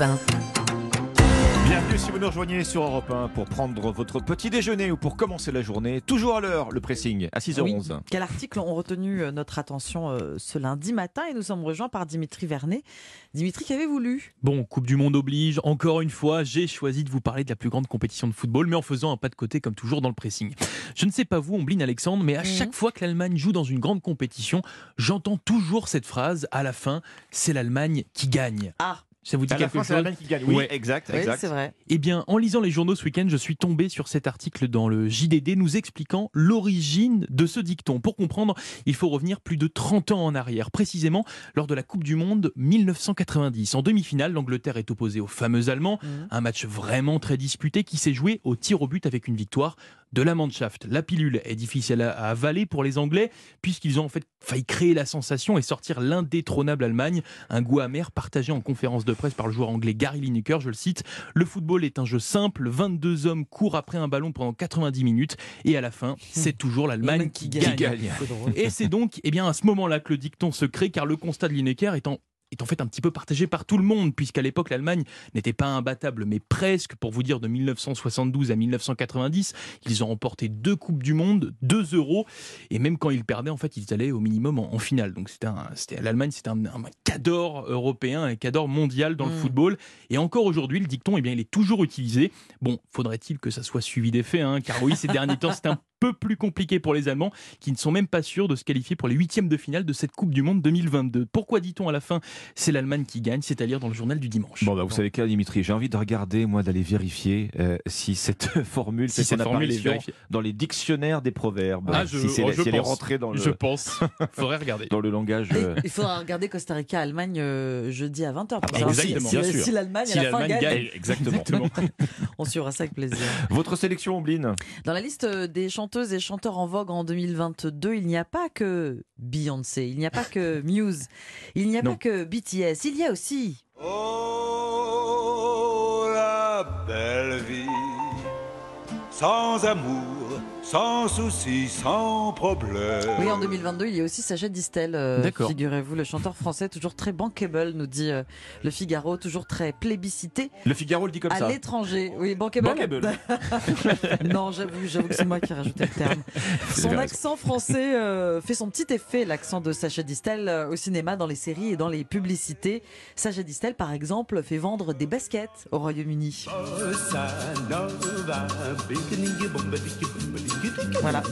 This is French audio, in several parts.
1. Bienvenue si vous nous rejoignez sur Europe 1 pour prendre votre petit déjeuner ou pour commencer la journée. Toujours à l'heure, le pressing, à 6h11. Oui. Quel article ont retenu euh, notre attention euh, ce lundi matin? Et nous sommes rejoints par Dimitri Vernet. Dimitri, qu'avez-vous lu? Bon, Coupe du Monde oblige. Encore une fois, j'ai choisi de vous parler de la plus grande compétition de football, mais en faisant un pas de côté comme toujours dans le pressing. Je ne sais pas vous, Ombline Alexandre, mais à Mhm. chaque fois que l'Allemagne joue dans une grande compétition, j'entends toujours cette phrase à la fin c'est l'Allemagne qui gagne. Ah, Ça vous dit la quelque fin, c'est chose l'Allemagne qui gagne. Oui, Ouais. exact, oui, exact. c'est vrai. Eh bien, en lisant les journaux ce week-end, je suis tombé sur cet article dans le JDD nous expliquant l'origine de ce dicton. Pour comprendre, il faut revenir plus de 30 ans en arrière, précisément lors de la Coupe du Monde 1990. En demi-finale, l'Angleterre est opposée aux fameux Allemands, Mhm. un match vraiment très disputé qui s'est joué au tir au but avec une victoire de la Mannschaft. La pilule est difficile à avaler pour les Anglais puisqu'ils ont en fait failli créer la sensation et sortir l'indétrônable Allemagne, un goût amer partagé en conférence de presse par le joueur anglais Gary Lineker, je le cite. Le football est un jeu simple, 22 hommes courent après un ballon pendant 90 minutes et à la fin, c'est toujours l'Allemagne qui gagne. Et c'est donc eh bien, à ce moment-là que le dicton se crée, car le constat de Lineker en est en fait un petit peu partagé par tout le monde, puisqu'à l'époque l'Allemagne n'était pas imbattable, mais presque, pour vous dire, de 1972 à 1990, ils ont remporté deux Coupes du Monde, deux euros, et même quand ils perdaient, en fait, ils allaient au minimum en, en finale. Donc c'était l'Allemagne, c'était un, un cadre européen, un cadre mondial dans le Mm. football, et encore aujourd'hui, le dicton, eh bien, il est toujours utilisé. Bon, faudrait-il que ça soit suivi des faits, hein, car oui, ces derniers temps, c'est un peu plus compliqué pour les Allemands qui ne sont même pas sûrs de se qualifier pour les huitièmes de finale de cette Coupe du Monde 2022. Pourquoi dit-on à la fin c'est l'Allemagne qui gagne, c'est-à-dire dans le journal du dimanche Bon, bah, vous savez quoi, Dimitri J'ai envie de regarder, moi, d'aller vérifier euh, si cette formule si cette formule est dans les dictionnaires des proverbes. Ah, je- si c'est oh, si elle est pense. rentrée dans le, Je pense. Faudrait regarder. dans le langage. Euh, Il faudra regarder Costa Rica-Allemagne euh, jeudi à 20h. bah, exactement, si, bien si- sûr. si l'Allemagne Si à la fin l'Allemagne gagne, gagne. Exactement. on suivra ça avec plaisir. Votre sélection, Ombline Dans la liste des chanteuses et chanteurs en vogue en 2022, il n'y a pas que Beyoncé, il n'y a pas que Muse, il n'y a Non. pas que BTS, il y a aussi Oh, la belle vie, sans amour, sans souci, sans problème. Oui, en 2022, il y a aussi Sacha Distel, euh, D'accord. figurez-vous, le chanteur français, toujours très bankable, nous dit euh, le Figaro, toujours très plébiscité Le Figaro le dit comme à ça. l'étranger. Oui, bankable. Bankable. non, j'avoue, j'avoue que c'est moi qui ai rajouté le terme. Son accent français euh, fait son petit effet, l'accent de Sacha Distel euh, au cinéma, dans les séries et dans les publicités. Sacha Distel, par exemple, fait vendre des baskets au Royaume-Uni. Voilà.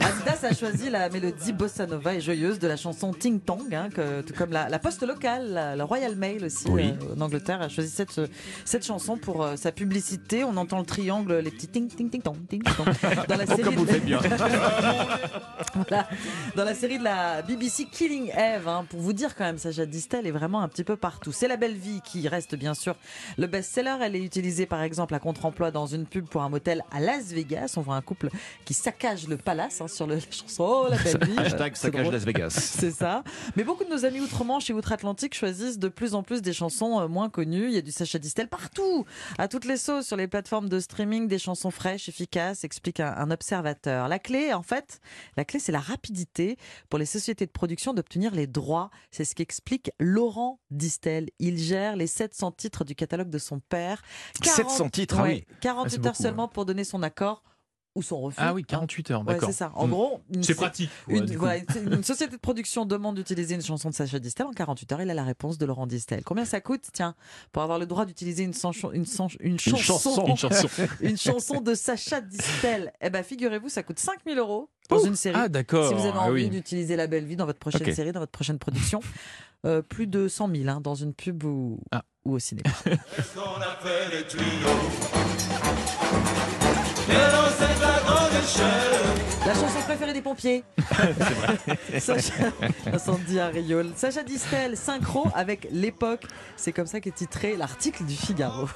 Adidas a choisi la mélodie bossa nova et joyeuse de la chanson Ting Tong, hein, que- tout comme la, la poste locale, la, la Royal Mail aussi Oui. euh, en Angleterre a choisi cette, cette chanson pour euh, sa publicité. On entend le triangle, les petits ting ting ting tong ting tong dans la série. comme vous de- bien. Voilà. Dans la série de la BBC Killing Eve, hein, pour vous dire quand même, Sacha Distel est vraiment un petit peu partout. C'est la belle vie qui reste bien sûr le best-seller. Elle est utilisée par exemple à contre-emploi dans une pub pour un motel à Las Vegas. On voit un couple qui saccage le palace hein, sur le, la chanson Oh la belle vie. Hashtag saccage drôle. Las Vegas. C'est ça. Mais beaucoup de nos amis outre-Manche et outre-Atlantique choisissent de plus en plus des chansons euh, moins connues. Il y a du Sacha Distel partout, à toutes les sauces, sur les plateformes de streaming, des chansons fraîches, efficaces, explique un, un observateur. La clé, en fait, la clé, c'est la rapidité pour les sociétés de production d'obtenir les droits. C'est ce qu'explique Laurent Distel. Il gère les 700 titres du catalogue de son père. 700 titres, ah ouais, oui. 48 Ah, c'est heures beaucoup, seulement pour donner son accord ou son refus. Ah oui, hein. 48 heures, Ouais, d'accord. c'est ça. En Mm. gros, une- C'est pratique. une, voilà, société de production demande d'utiliser une chanson de Sacha Distel. En 48 heures, il a la réponse de Laurent Distel. Combien ça coûte Tiens, pour avoir le droit d'utiliser une, chanson- une, chan- une chanson, chanson. Une chanson. une chanson de Sacha Distel. Eh ben, figurez-vous, ça coûte 5000 euros dans une série. Ah d'accord. si vous avez Ah envie oui. d'utiliser La Belle Vie dans votre prochaine série, dans votre prochaine production, euh, plus de 100 000 hein, dans une pub ou, Ah. ou au cinéma. des pompiers. Sacha... Incendie à Riol. Sacha Distel, synchro avec l'époque. C'est comme ça qu'est titré l'article du Figaro.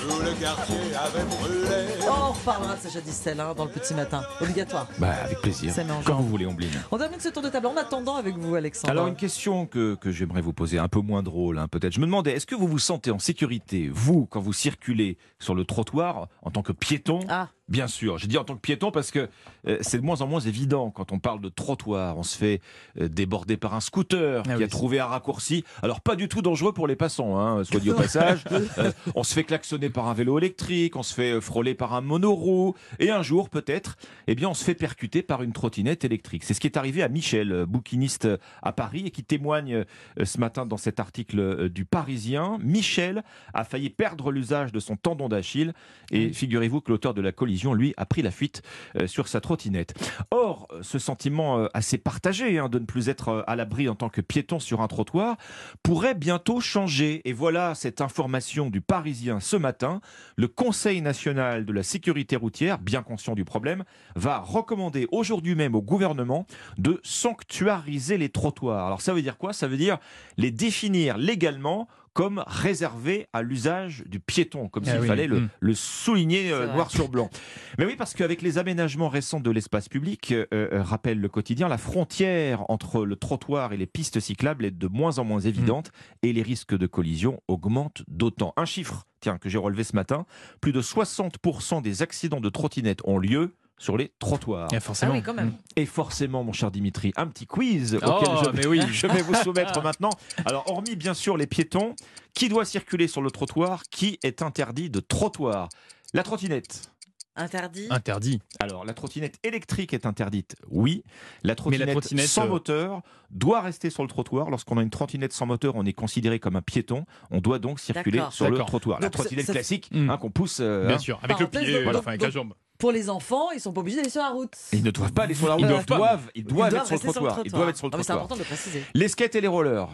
Tout le quartier avait brûlé reparlera de Sacha Distel hein, dans le petit matin. Obligatoire. Bah, avec plaisir. Jambe. vous voulez, Ombline. On termine ce tour de table en attendant avec vous, Alexandre. Alors une question que, que j'aimerais vous poser, un peu moins drôle hein, peut-être. Je me demandais, est-ce que vous vous sentez en sécurité, vous, quand vous circulez sur le trottoir en tant que piéton, Ah, Bien sûr, j'ai dit en tant que piéton parce que euh, c'est de moins en moins évident quand on parle de trottoir. On se fait euh, déborder par un scooter Ah qui oui. a trouvé un raccourci. Alors pas du tout dangereux pour les passants, hein, soit dit au passage. Euh, on se fait klaxonner par un vélo électrique, on se fait frôler par un monoroue, et un jour peut-être, eh bien on se fait percuter par une trottinette électrique. C'est ce qui est arrivé à Michel, bouquiniste à Paris, et qui témoigne ce matin dans cet article du Parisien. Michel a failli perdre l'usage de son tendon d'Achille, et figurez-vous que l'auteur de la collision, lui, a pris la fuite euh, sur sa trottinette. Or, ce sentiment euh, assez partagé hein, de ne plus être euh, à l'abri en tant que piéton sur un trottoir pourrait bientôt changer. Et voilà cette information du Parisien ce matin. Le Conseil national de la sécurité routière, bien conscient du problème, va recommander aujourd'hui même au gouvernement de sanctuariser les trottoirs. Alors ça veut dire quoi? Ça veut dire les définir légalement comme réservés à l'usage du piéton, comme Ah s'il oui. fallait le, Mm. le souligner euh, noir sur blanc. Mais oui, parce qu'avec les aménagements récents de l'espace public, euh, euh, rappelle le quotidien, la frontière entre le trottoir et les pistes cyclables est de moins en moins évidente et les risques de collision augmentent d'autant. Un chiffre, tiens, que j'ai relevé ce matin, plus de 60% des accidents de trottinettes ont lieu sur les trottoirs. Ah, Ah forcément. oui, quand même. Et forcément, mon cher Dimitri, un petit quiz Oh, auquel je, mais oui. je vais vous soumettre maintenant. Alors, hormis bien sûr les piétons, qui doit circuler sur le trottoir Qui est interdit de trottoir? La trottinette. Interdit. Interdit. Alors, la trottinette électrique est interdite, oui. La trottinette, trottinette, sans euh, moteur doit rester sur le trottoir. Lorsqu'on a une trottinette sans moteur, on est considéré comme un piéton. On doit donc circuler sur le trottoir. La Donc, trottinette classique Mm. hein, qu'on pousse. euh, Bien hein. sûr. Avec le pied, voilà, donc- enfin, avec la jambe. Pour les enfants, ils sont pas obligés d'aller sur la route. Ils ne doivent pas aller sur la route. Ils Ils doivent doivent, pas. ils doivent, être sur le trottoir. Ils doivent être sur le Ah, C'est important de le préciser. Les skates et les rollers.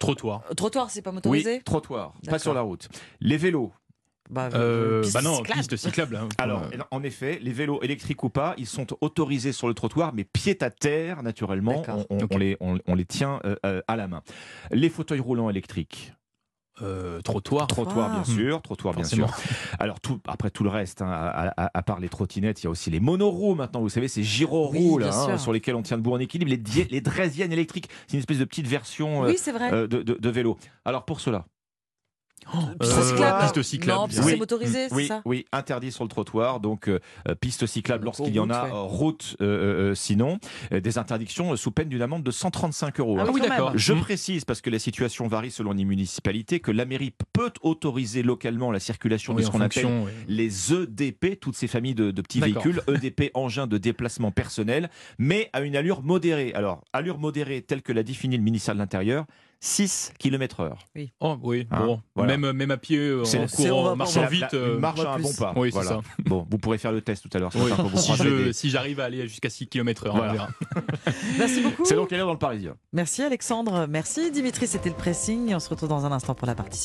Trottoir. Euh, Trottoir, c'est pas motorisé Oui, trottoir, pas sur la route. Les vélos. Bah, Euh, piste bah non, cyclable. piste cyclable. hein. Alors, Euh, en effet, les vélos électriques ou pas, ils sont autorisés sur le trottoir, mais pied à terre, naturellement, on, on- Ok. on les, on, on les tient euh, euh, à la main. Les fauteuils roulants électriques. Euh, trottoir. Trottoir, bien sûr. Trottoir, bien Forcément. sûr. Alors, tout, après tout le reste, hein, à, à- à part les trottinettes, il y a aussi les monoroues maintenant. Vous savez, ces gyroroues Oui, là, bien hein, sur lesquels on tient debout en équilibre. Les, les draisiennes électriques, c'est une espèce de petite version euh, Oui, c'est vrai. euh, de, de- de vélo. Alors, pour cela, Piste Euh, cyclable. Piste cyclable. Non, piste Oui. c'est motorisé, c'est oui, ça oui, interdit sur le trottoir, donc euh, piste cyclable lorsqu'il y en a, ouais. euh, route euh, euh, sinon, Euh, des interdictions sous peine d'une amende de 135 euros. Ah oui, quand d'accord. je Mm. précise, parce que la situation varie selon les municipalités, que la mairie peut autoriser localement la circulation Oui, de ce qu'on appelle oui. les EDP, toutes ces familles de, de petits véhicules, EDP, engins de déplacement personnel, mais à une allure modérée. Alors, allure modérée telle que l'a définie le ministère de l'Intérieur, 6 km heure. Oh, oui, Hein, bon. voilà. Même, même à pied, en courant, en marchant vite. Une euh, marche à un bon pas. Oui, c'est Voilà. ça. Bon, vous pourrez faire le test tout à l'heure. oui. si j'arrive à aller jusqu'à 6 km heure, Voilà. on verra. Merci beaucoup. C'est donc à l'heure dans le Parisien. Merci Alexandre. Merci Dimitri, c'était le pressing. On se retrouve dans un instant pour la partie.